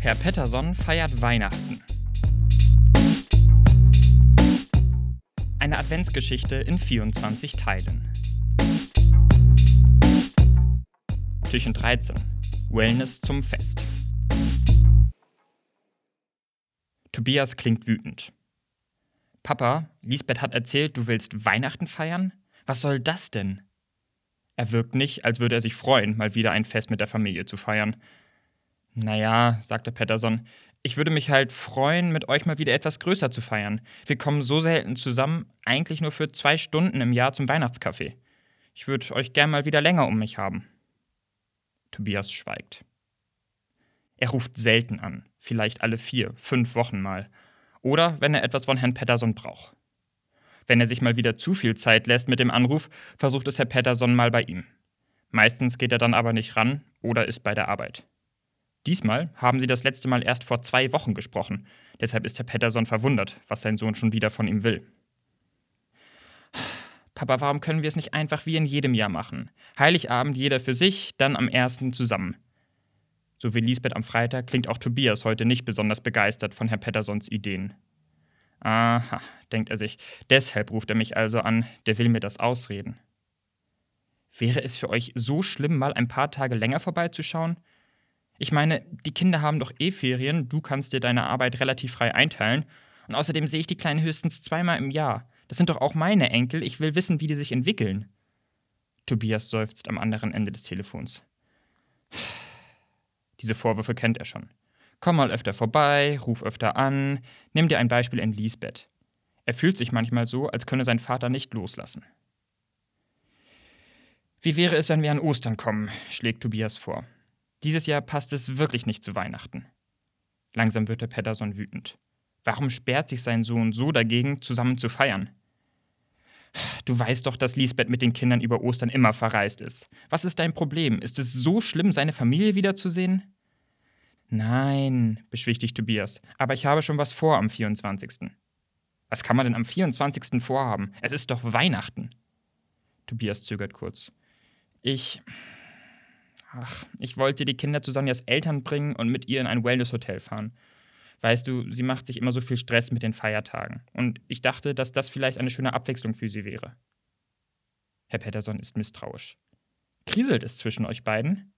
Herr Petterson feiert Weihnachten. Eine Adventsgeschichte in 24 Teilen. Türchen 13. Wellness zum Fest. Tobias klingt wütend. Papa, Lisbeth hat erzählt, du willst Weihnachten feiern? Was soll das denn? Er wirkt nicht, als würde er sich freuen, mal wieder ein Fest mit der Familie zu feiern. Naja, sagte Patterson, ich würde mich halt freuen, mit euch mal wieder etwas größer zu feiern. Wir kommen so selten zusammen, eigentlich nur für zwei Stunden im Jahr zum Weihnachtskaffee. Ich würde euch gern mal wieder länger um mich haben. Tobias schweigt. Er ruft selten an, vielleicht alle vier, fünf Wochen mal. Oder wenn er etwas von Herrn Patterson braucht. Wenn er sich mal wieder zu viel Zeit lässt mit dem Anruf, versucht es Herr Patterson mal bei ihm. Meistens geht er dann aber nicht ran oder ist bei der Arbeit. Diesmal haben sie das letzte Mal erst vor zwei Wochen gesprochen. Deshalb ist Herr Patterson verwundert, was sein Sohn schon wieder von ihm will. Papa, warum können wir es nicht einfach wie in jedem Jahr machen? Heiligabend jeder für sich, dann am ersten zusammen. So wie Lisbeth am Freitag klingt auch Tobias heute nicht besonders begeistert von Herr Pattersons Ideen. Aha, denkt er sich, deshalb ruft er mich also an, der will mir das ausreden. Wäre es für euch so schlimm, mal ein paar Tage länger vorbeizuschauen? Ich meine, die Kinder haben doch eh Ferien, du kannst dir deine Arbeit relativ frei einteilen, und außerdem sehe ich die Kleinen höchstens zweimal im Jahr. Das sind doch auch meine Enkel, ich will wissen, wie die sich entwickeln. Tobias seufzt am anderen Ende des Telefons. Diese Vorwürfe kennt er schon. Komm mal öfter vorbei, ruf öfter an, nimm dir ein Beispiel in Lisbeth. Er fühlt sich manchmal so, als könne sein Vater nicht loslassen. Wie wäre es, wenn wir an Ostern kommen? schlägt Tobias vor. Dieses Jahr passt es wirklich nicht zu Weihnachten. Langsam wird der Patterson wütend. Warum sperrt sich sein Sohn so dagegen, zusammen zu feiern? Du weißt doch, dass Lisbeth mit den Kindern über Ostern immer verreist ist. Was ist dein Problem? Ist es so schlimm, seine Familie wiederzusehen? Nein, beschwichtigt Tobias, aber ich habe schon was vor am 24. Was kann man denn am 24. vorhaben? Es ist doch Weihnachten. Tobias zögert kurz. Ich. Ach, ich wollte die Kinder zu Sonjas Eltern bringen und mit ihr in ein Wellness-Hotel fahren. Weißt du, sie macht sich immer so viel Stress mit den Feiertagen. Und ich dachte, dass das vielleicht eine schöne Abwechslung für sie wäre. Herr Pettersson ist misstrauisch. Kriselt es zwischen euch beiden?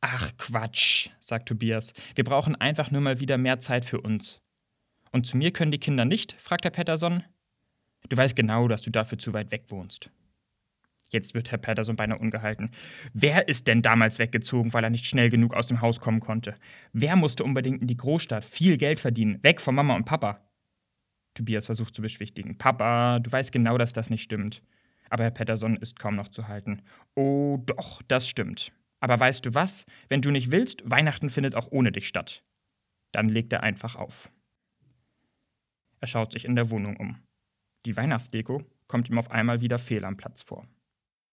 Ach Quatsch, sagt Tobias. Wir brauchen einfach nur mal wieder mehr Zeit für uns. Und zu mir können die Kinder nicht? fragt Herr Patterson. Du weißt genau, dass du dafür zu weit weg wohnst. Jetzt wird Herr Patterson beinahe ungehalten. Wer ist denn damals weggezogen, weil er nicht schnell genug aus dem Haus kommen konnte? Wer musste unbedingt in die Großstadt viel Geld verdienen, weg von Mama und Papa? Tobias versucht zu beschwichtigen. Papa, du weißt genau, dass das nicht stimmt. Aber Herr Patterson ist kaum noch zu halten. Oh, doch, das stimmt. Aber weißt du was? Wenn du nicht willst, Weihnachten findet auch ohne dich statt. Dann legt er einfach auf. Er schaut sich in der Wohnung um. Die Weihnachtsdeko kommt ihm auf einmal wieder fehl am Platz vor.